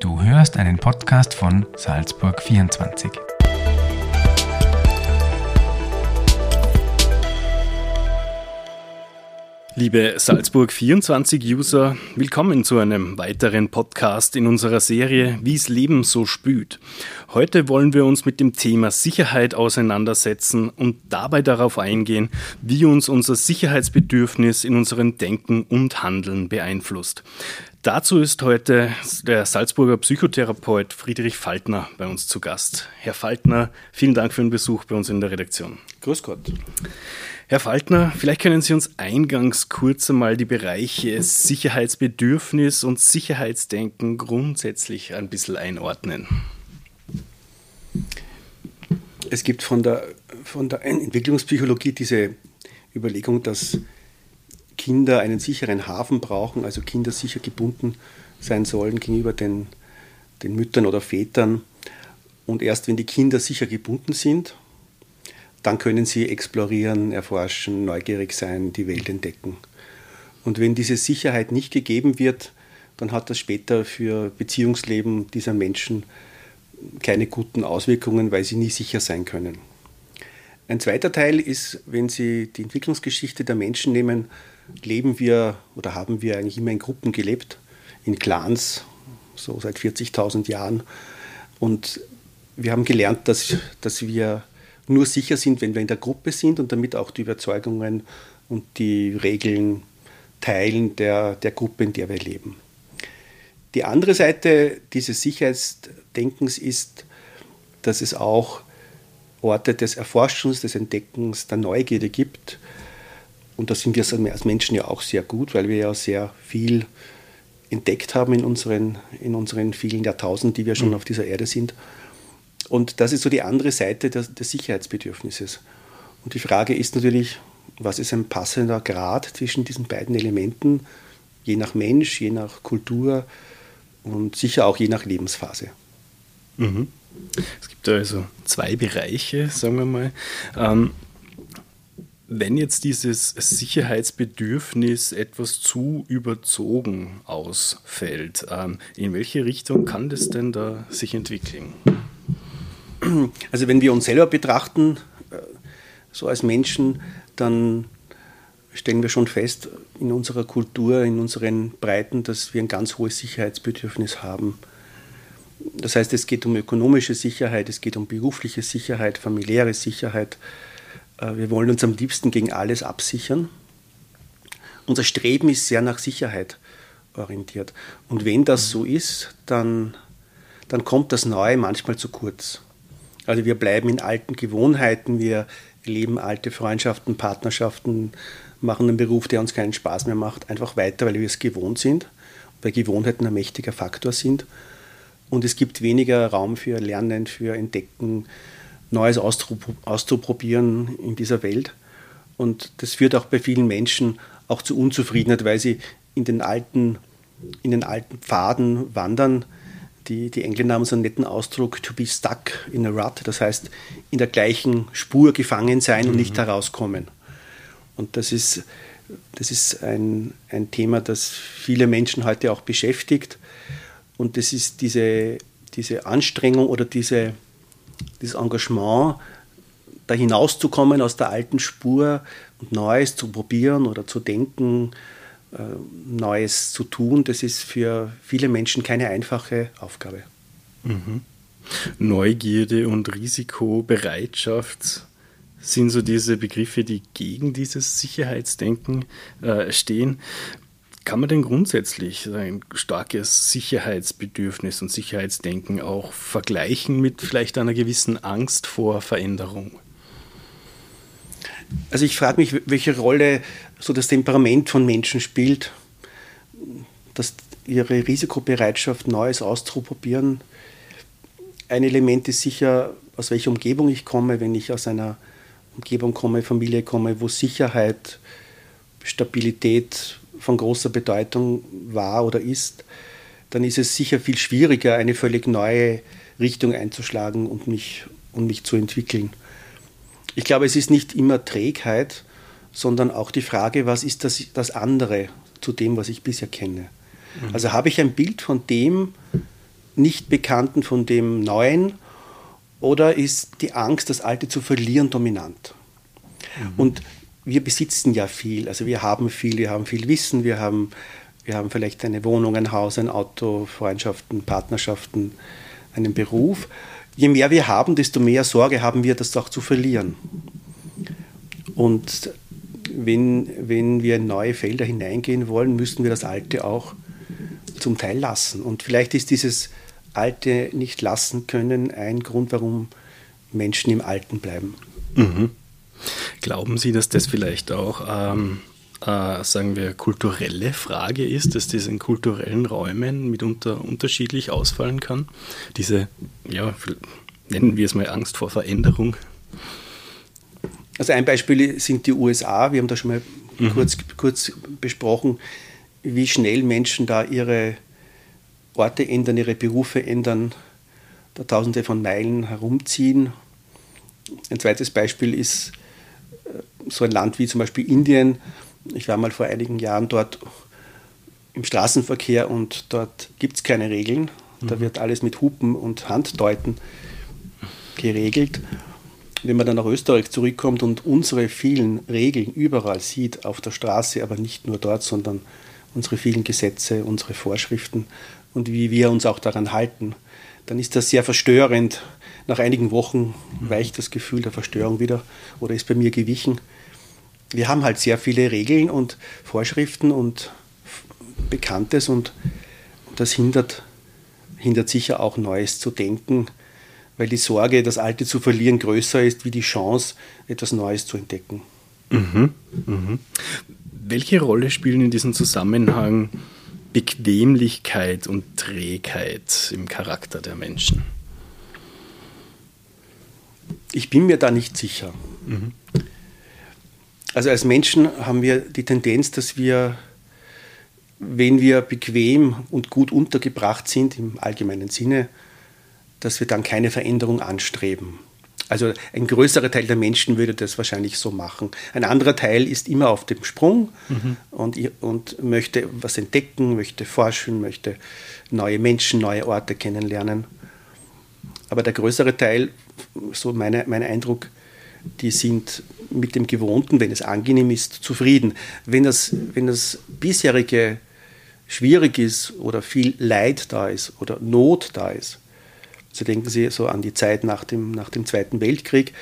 Du hörst einen Podcast von Salzburg 24. Liebe Salzburg 24 User, willkommen zu einem weiteren Podcast in unserer Serie Wie's Leben so spült. Heute wollen wir uns mit dem Thema Sicherheit auseinandersetzen und dabei darauf eingehen, wie uns unser Sicherheitsbedürfnis in unserem Denken und Handeln beeinflusst. Dazu ist heute der Salzburger Psychotherapeut Friedrich Faltner bei uns zu Gast. Herr Faltner, vielen Dank für den Besuch bei uns in der Redaktion. Grüß Gott. Herr Faltner, vielleicht können Sie uns eingangs kurz einmal die Bereiche Sicherheitsbedürfnis und Sicherheitsdenken grundsätzlich ein bisschen einordnen. Es gibt von der, von der Entwicklungspsychologie diese Überlegung, dass Kinder einen sicheren Hafen brauchen, also Kinder sicher gebunden sein sollen gegenüber den, den Müttern oder Vätern. Und erst wenn die Kinder sicher gebunden sind, dann können sie explorieren, erforschen, neugierig sein, die Welt entdecken. Und wenn diese Sicherheit nicht gegeben wird, dann hat das später für Beziehungsleben dieser Menschen keine guten Auswirkungen, weil sie nie sicher sein können. Ein zweiter Teil ist, wenn Sie die Entwicklungsgeschichte der Menschen nehmen, leben wir oder haben wir eigentlich immer in Gruppen gelebt, in Clans, so seit 40.000 Jahren. Und wir haben gelernt, dass, dass wir nur sicher sind, wenn wir in der Gruppe sind und damit auch die Überzeugungen und die Regeln teilen der, der Gruppe, in der wir leben. Die andere Seite dieses Sicherheitsdenkens ist, dass es auch Orte des Erforschens, des Entdeckens, der Neugierde gibt. Und da sind wir als Menschen ja auch sehr gut, weil wir ja sehr viel entdeckt haben in unseren, in unseren vielen Jahrtausenden, die wir schon mhm. auf dieser Erde sind. Und das ist so die andere Seite des, des Sicherheitsbedürfnisses. Und die Frage ist natürlich, was ist ein passender Grad zwischen diesen beiden Elementen, je nach Mensch, je nach Kultur und sicher auch je nach Lebensphase. Mhm. Es gibt also zwei Bereiche, sagen wir mal. Ähm, wenn jetzt dieses Sicherheitsbedürfnis etwas zu überzogen ausfällt, ähm, in welche Richtung kann das denn da sich entwickeln? Also wenn wir uns selber betrachten, äh, so als Menschen, dann stellen wir schon fest in unserer Kultur, in unseren Breiten, dass wir ein ganz hohes Sicherheitsbedürfnis haben. Das heißt, es geht um ökonomische Sicherheit, es geht um berufliche Sicherheit, familiäre Sicherheit. Äh, wir wollen uns am liebsten gegen alles absichern. Unser Streben ist sehr nach Sicherheit orientiert. Und wenn das so ist, dann, dann kommt das Neue manchmal zu kurz. Also wir bleiben in alten Gewohnheiten, wir leben alte Freundschaften, Partnerschaften, machen einen Beruf, der uns keinen Spaß mehr macht, einfach weiter, weil wir es gewohnt sind, weil Gewohnheiten ein mächtiger Faktor sind. Und es gibt weniger Raum für Lernen, für Entdecken, Neues auszuprobieren in dieser Welt. Und das führt auch bei vielen Menschen auch zu Unzufriedenheit, weil sie in den alten, in den alten Pfaden wandern, die, die Engländer haben so einen netten Ausdruck, to be stuck in a rut, das heißt in der gleichen Spur gefangen sein mhm. und nicht mhm. herauskommen. Und das ist, das ist ein, ein Thema, das viele Menschen heute auch beschäftigt. Und das ist diese, diese Anstrengung oder diese, dieses Engagement, da hinauszukommen aus der alten Spur und Neues zu probieren oder zu denken, äh, Neues zu tun, das ist für viele Menschen keine einfache Aufgabe. Mhm. Neugierde und Risikobereitschaft sind so diese Begriffe, die gegen dieses Sicherheitsdenken äh, stehen. Kann man denn grundsätzlich ein starkes Sicherheitsbedürfnis und Sicherheitsdenken auch vergleichen mit vielleicht einer gewissen Angst vor Veränderung? Also ich frage mich, welche Rolle so das Temperament von Menschen spielt, dass ihre Risikobereitschaft, Neues auszuprobieren. Ein Element ist sicher, aus welcher Umgebung ich komme, wenn ich aus einer Umgebung komme, Familie komme, wo Sicherheit, Stabilität von großer Bedeutung war oder ist, dann ist es sicher viel schwieriger, eine völlig neue Richtung einzuschlagen und mich, und mich zu entwickeln. Ich glaube, es ist nicht immer Trägheit, sondern auch die Frage, was ist das, das andere zu dem, was ich bisher kenne. Mhm. Also habe ich ein Bild von dem, Nichtbekannten, von dem Neuen? Oder ist die Angst, das Alte zu verlieren, dominant? Mhm. Und wir besitzen ja viel, also wir haben viel, wir haben viel Wissen, wir haben, wir haben vielleicht eine Wohnung, ein Haus, ein Auto, Freundschaften, Partnerschaften, einen Beruf. Je mehr wir haben, desto mehr Sorge haben wir, das auch zu verlieren. Und wenn, wenn wir in neue Felder hineingehen wollen, müssen wir das Alte auch zum Teil lassen. Und vielleicht ist dieses Alte nicht lassen können ein Grund, warum Menschen im Alten bleiben. Mhm. Glauben Sie, dass das vielleicht auch, ähm, äh, sagen wir, kulturelle Frage ist, dass das in kulturellen Räumen mitunter unterschiedlich ausfallen kann? Diese, ja, nennen wir es mal Angst vor Veränderung. Also ein Beispiel sind die USA. Wir haben da schon mal mhm. kurz, kurz besprochen, wie schnell Menschen da ihre Orte ändern, ihre Berufe ändern, da tausende von Meilen herumziehen. Ein zweites Beispiel ist so ein Land wie zum Beispiel Indien. Ich war mal vor einigen Jahren dort im Straßenverkehr und dort gibt es keine Regeln. Da mhm. wird alles mit Hupen und Handdeuten geregelt wenn man dann nach Österreich zurückkommt und unsere vielen Regeln überall sieht, auf der Straße, aber nicht nur dort, sondern unsere vielen Gesetze, unsere Vorschriften und wie wir uns auch daran halten, dann ist das sehr verstörend. Nach einigen Wochen weicht das Gefühl der Verstörung wieder oder ist bei mir gewichen. Wir haben halt sehr viele Regeln und Vorschriften und Bekanntes und das hindert, hindert sicher auch Neues zu denken weil die Sorge, das Alte zu verlieren, größer ist wie die Chance, etwas Neues zu entdecken. Mhm. Mhm. Welche Rolle spielen in diesem Zusammenhang Bequemlichkeit und Trägheit im Charakter der Menschen? Ich bin mir da nicht sicher. Mhm. Also als Menschen haben wir die Tendenz, dass wir, wenn wir bequem und gut untergebracht sind im allgemeinen Sinne, dass wir dann keine Veränderung anstreben. Also ein größerer Teil der Menschen würde das wahrscheinlich so machen. Ein anderer Teil ist immer auf dem Sprung mhm. und, und möchte was entdecken, möchte forschen, möchte neue Menschen, neue Orte kennenlernen. Aber der größere Teil, so meine, mein Eindruck, die sind mit dem Gewohnten, wenn es angenehm ist, zufrieden. Wenn das, wenn das bisherige schwierig ist oder viel Leid da ist oder Not da ist, so denken Sie so an die Zeit nach dem, nach dem Zweiten Weltkrieg.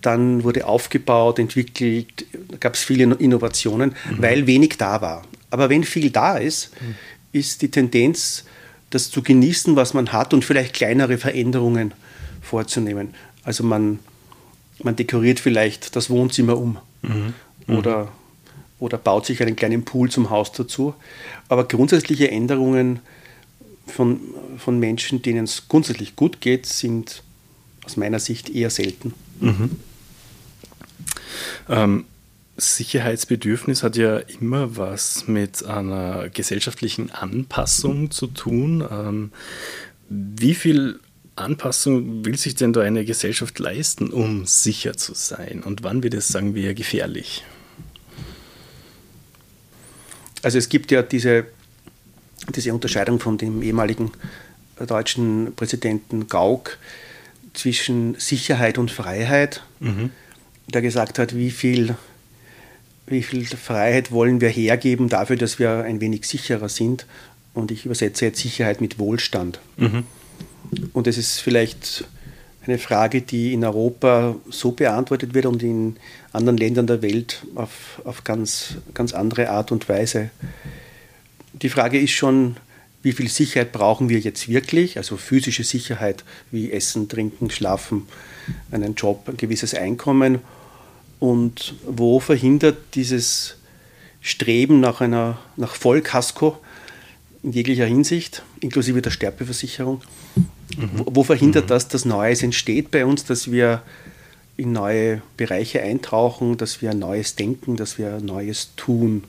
Dann wurde aufgebaut, entwickelt, gab es viele Innovationen, mhm. weil wenig da war. Aber wenn viel da ist, mhm. ist die Tendenz, das zu genießen, was man hat und vielleicht kleinere Veränderungen vorzunehmen. Also man, man dekoriert vielleicht das Wohnzimmer um mhm. oder, oder baut sich einen kleinen Pool zum Haus dazu. Aber grundsätzliche Änderungen von, von Menschen, denen es grundsätzlich gut geht, sind aus meiner Sicht eher selten. Mhm. Ähm, Sicherheitsbedürfnis hat ja immer was mit einer gesellschaftlichen Anpassung zu tun. Ähm, wie viel Anpassung will sich denn da eine Gesellschaft leisten, um sicher zu sein? Und wann wird es, sagen wir, gefährlich? Also es gibt ja diese diese Unterscheidung von dem ehemaligen deutschen Präsidenten Gauck zwischen Sicherheit und Freiheit, mhm. der gesagt hat, wie viel, wie viel Freiheit wollen wir hergeben dafür, dass wir ein wenig sicherer sind. Und ich übersetze jetzt Sicherheit mit Wohlstand. Mhm. Und es ist vielleicht eine Frage, die in Europa so beantwortet wird und in anderen Ländern der Welt auf, auf ganz, ganz andere Art und Weise die Frage ist schon, wie viel Sicherheit brauchen wir jetzt wirklich? Also physische Sicherheit wie Essen, Trinken, Schlafen, einen Job, ein gewisses Einkommen. Und wo verhindert dieses Streben nach einer nach Vollkasko in jeglicher Hinsicht, inklusive der Sterbeversicherung, mhm. wo, wo, verhindert mhm. das, dass Neues entsteht bei uns, dass wir in neue Bereiche eintauchen, dass wir Neues denken, dass wir Neues tun?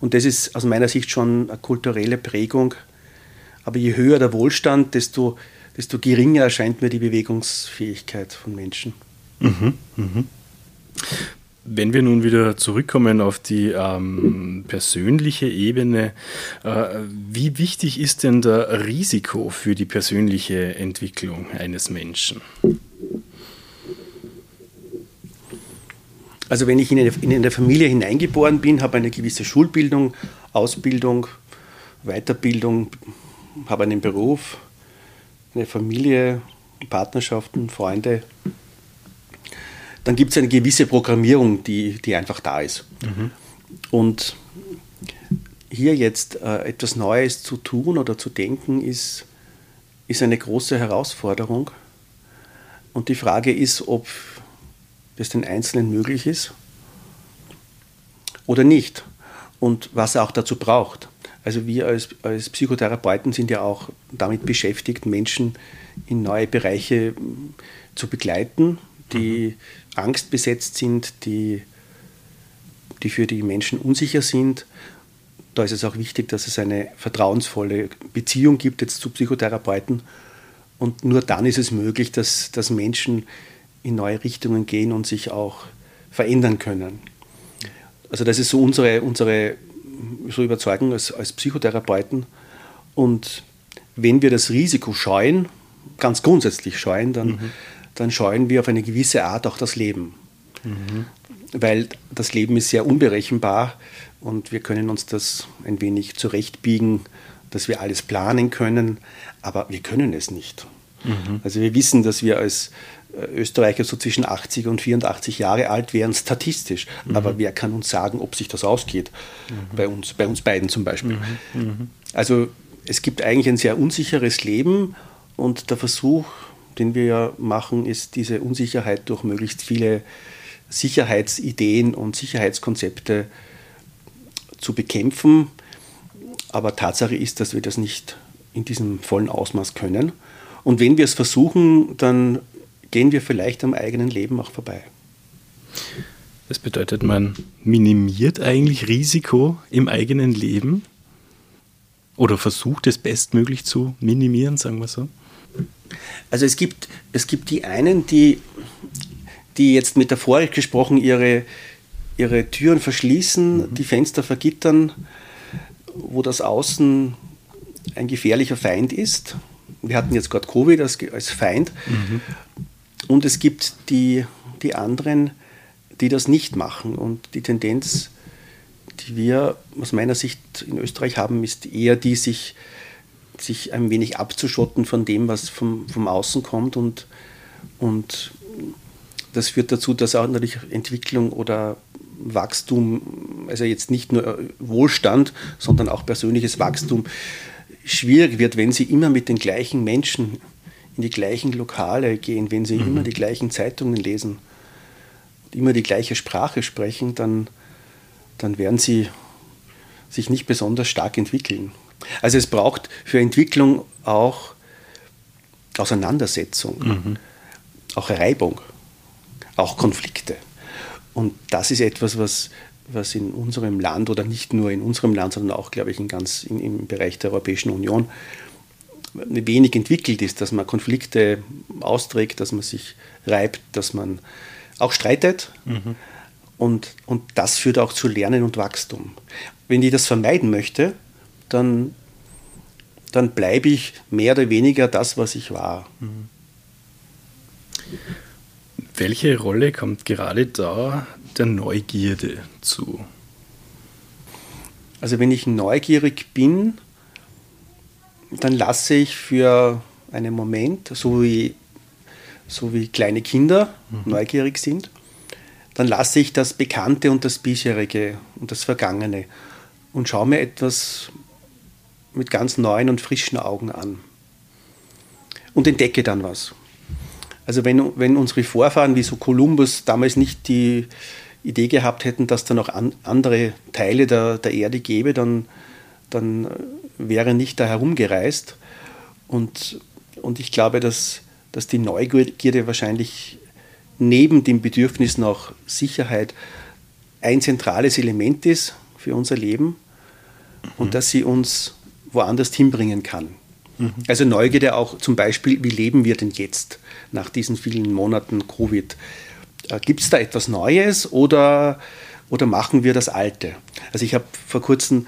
Und das ist aus meiner Sicht schon eine kulturelle Prägung. Aber je höher der Wohlstand, desto, desto geringer erscheint mir die Bewegungsfähigkeit von Menschen. Mhm, mhm. Wenn wir nun wieder zurückkommen auf die ähm, persönliche Ebene, äh, wie wichtig ist denn der Risiko für die persönliche Entwicklung eines Menschen? Also wenn ich in eine, in eine Familie hineingeboren bin, habe eine gewisse Schulbildung, Ausbildung, Weiterbildung, habe einen Beruf, eine Familie, Partnerschaften, Freunde, dann gibt es eine gewisse Programmierung, die, die einfach da ist. Mhm. Und hier jetzt äh, etwas Neues zu tun oder zu denken, ist, ist eine große Herausforderung. Und die Frage ist, ob das den Einzelnen möglich ist oder nicht. Und was er auch dazu braucht. Also wir als, als Psychotherapeuten sind ja auch damit beschäftigt, Menschen in neue Bereiche zu begleiten, die mhm. angstbesetzt sind, die, die für die Menschen unsicher sind. Da ist es auch wichtig, dass es eine vertrauensvolle Beziehung gibt jetzt zu Psychotherapeuten. Und nur dann ist es möglich, dass, dass Menschen in neue Richtungen gehen und sich auch verändern können. Also das ist so unsere, unsere so Überzeugung als, als Psychotherapeuten. Und wenn wir das Risiko scheuen, ganz grundsätzlich scheuen, dann, mhm dann scheuen wir auf eine gewisse Art auch das Leben. Mhm. Weil das Leben ist sehr unberechenbar und wir können uns das ein wenig zurechtbiegen, dass wir alles planen können, aber wir können es nicht. Mhm. Also wir wissen, dass wir als äh, Österreicher so zwischen 80 und 84 Jahre alt wären, statistisch. Mhm. Aber wer kann uns sagen, ob sich das ausgeht? Mhm. Bei, uns, bei uns beiden zum Beispiel. Mhm. Mhm. Also es gibt eigentlich ein sehr unsicheres Leben und der Versuch, den wir ja machen, ist diese Unsicherheit durch möglichst viele Sicherheitsideen und Sicherheitskonzepte zu bekämpfen. Aber Tatsache ist, dass wir das nicht in diesem vollen Ausmaß können. Und wenn wir es versuchen, dann gehen wir vielleicht am eigenen Leben auch vorbei. Das bedeutet, man minimiert eigentlich Risiko im eigenen Leben oder versucht es bestmöglich zu minimieren, sagen wir so. Also es gibt, es gibt die einen, die, die jetzt metaphorisch gesprochen ihre, ihre Türen verschließen, mhm. die Fenster vergittern, wo das Außen ein gefährlicher Feind ist. Wir hatten jetzt gerade Covid als, als Feind. Mhm. Und es gibt die, die anderen, die das nicht machen. Und die Tendenz, die wir aus meiner Sicht in Österreich haben, ist eher die, sich sich ein wenig abzuschotten von dem, was vom, vom Außen kommt. Und, und das führt dazu, dass auch natürlich Entwicklung oder Wachstum, also jetzt nicht nur Wohlstand, sondern auch persönliches Wachstum schwierig wird, wenn sie immer mit den gleichen Menschen in die gleichen Lokale gehen, wenn sie mhm. immer die gleichen Zeitungen lesen und immer die gleiche Sprache sprechen, dann, dann werden sie sich nicht besonders stark entwickeln. Also es braucht für Entwicklung auch Auseinandersetzung, mhm. auch Reibung, auch Konflikte. Und das ist etwas, was, was in unserem Land oder nicht nur in unserem Land, sondern auch, glaube ich, in ganz in, im Bereich der Europäischen Union wenig entwickelt ist, dass man Konflikte austrägt, dass man sich reibt, dass man auch streitet. Mhm. Und, und das führt auch zu Lernen und Wachstum. Wenn ich das vermeiden möchte, dann, dann bleibe ich mehr oder weniger das, was ich war. Mhm. Welche Rolle kommt gerade da der Neugierde zu? Also wenn ich neugierig bin, dann lasse ich für einen Moment, so wie, so wie kleine Kinder mhm. neugierig sind, dann lasse ich das Bekannte und das Bisherige und das Vergangene und schaue mir etwas mit ganz neuen und frischen Augen an und entdecke dann was. Also wenn, wenn unsere Vorfahren wie so Kolumbus damals nicht die Idee gehabt hätten, dass da noch an, andere Teile der, der Erde gäbe, dann, dann wäre nicht da herumgereist. Und, und ich glaube, dass, dass die Neugierde wahrscheinlich neben dem Bedürfnis nach Sicherheit ein zentrales Element ist für unser Leben und mhm. dass sie uns woanders hinbringen kann. Mhm. Also Neugierde auch zum Beispiel, wie leben wir denn jetzt nach diesen vielen Monaten Covid? Äh, Gibt es da etwas Neues oder, oder machen wir das Alte? Also ich habe vor kurzem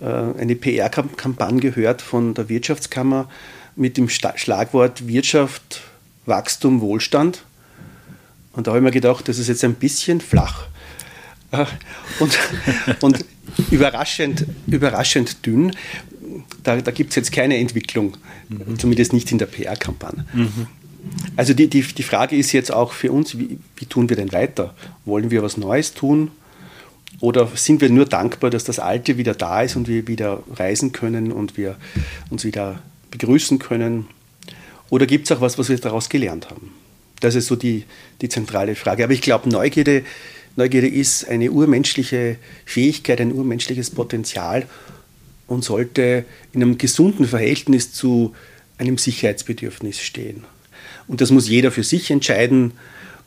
äh, eine PR-Kampagne gehört von der Wirtschaftskammer mit dem Schlagwort Wirtschaft, Wachstum, Wohlstand. Und da habe ich mir gedacht, das ist jetzt ein bisschen flach. Äh, und, und überraschend, überraschend dünn. Da, da gibt es jetzt keine Entwicklung, mhm. zumindest nicht in der PR-Kampagne. Mhm. Also die, die, die Frage ist jetzt auch für uns, wie, wie tun wir denn weiter? Wollen wir was Neues tun? Oder sind wir nur dankbar, dass das Alte wieder da ist und wir wieder reisen können und wir uns wieder begrüßen können? Oder gibt es auch was, was wir daraus gelernt haben? Das ist so die, die zentrale Frage. Aber ich glaube, Neugierde, Neugierde ist eine urmenschliche Fähigkeit, ein urmenschliches Potenzial und sollte in einem gesunden Verhältnis zu einem Sicherheitsbedürfnis stehen. Und das muss jeder für sich entscheiden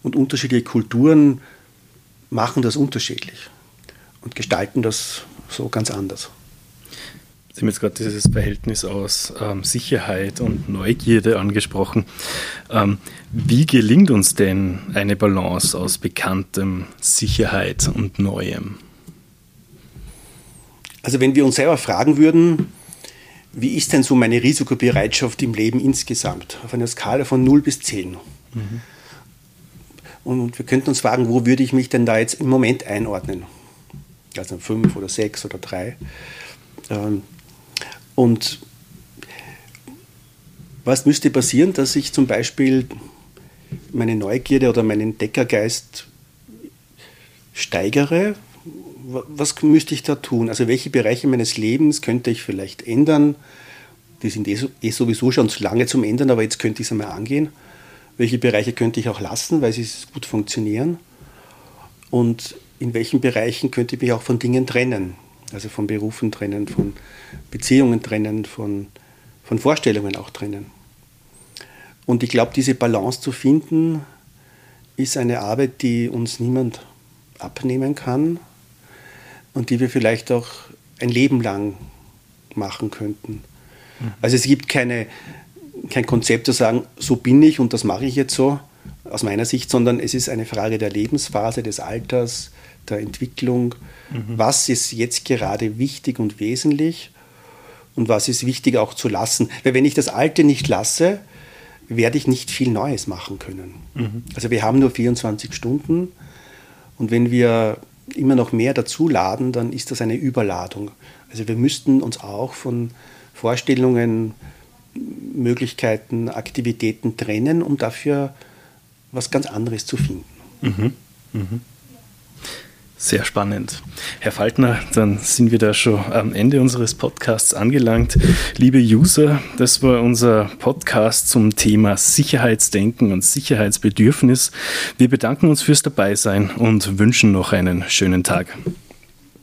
und unterschiedliche Kulturen machen das unterschiedlich und gestalten das so ganz anders. Sie haben jetzt gerade dieses Verhältnis aus ähm, Sicherheit und Neugierde angesprochen. Ähm, wie gelingt uns denn eine Balance aus Bekanntem, Sicherheit und Neuem? Also wenn wir uns selber fragen würden, wie ist denn so meine Risikobereitschaft im Leben insgesamt? Auf einer Skala von 0 bis 10. Mhm. Und wir könnten uns fragen, wo würde ich mich denn da jetzt im Moment einordnen? Also 5 oder 6 oder 3. Ähm, und was müsste passieren, dass ich zum Beispiel meine Neugierde oder meinen Entdeckergeist steigere? Was müsste ich da tun? Also welche Bereiche meines Lebens könnte ich vielleicht ändern? Die sind eh, eh sowieso schon zu lange zum Ändern, aber jetzt könnte ich es einmal angehen. Welche Bereiche könnte ich auch lassen, weil sie gut funktionieren? Und in welchen Bereichen könnte ich mich auch von Dingen trennen? Also von Berufen trennen, von Beziehungen trennen, von, von Vorstellungen auch trennen. Und ich glaube, diese Balance zu finden, ist eine Arbeit, die uns niemand abnehmen kann und die wir vielleicht auch ein Leben lang machen könnten. Also es gibt keine, kein Konzept zu sagen, so bin ich und das mache ich jetzt so, aus meiner Sicht, sondern es ist eine Frage der Lebensphase, des Alters, der Entwicklung. Mhm. Was ist jetzt gerade wichtig und wesentlich und was ist wichtig auch zu lassen? Weil wenn ich das Alte nicht lasse, werde ich nicht viel Neues machen können. Mhm. Also wir haben nur 24 Stunden und wenn wir immer noch mehr dazuladen, dann ist das eine Überladung. Also wir müssten uns auch von Vorstellungen, Möglichkeiten, Aktivitäten trennen, um dafür was ganz anderes zu finden. Mhm. Mhm. Sehr spannend. Herr Faltner, dann sind wir da schon am Ende unseres Podcasts angelangt. Liebe User, das war unser Podcast zum Thema Sicherheitsdenken und Sicherheitsbedürfnis. Wir bedanken uns fürs Dabeisein und wünschen noch einen schönen Tag.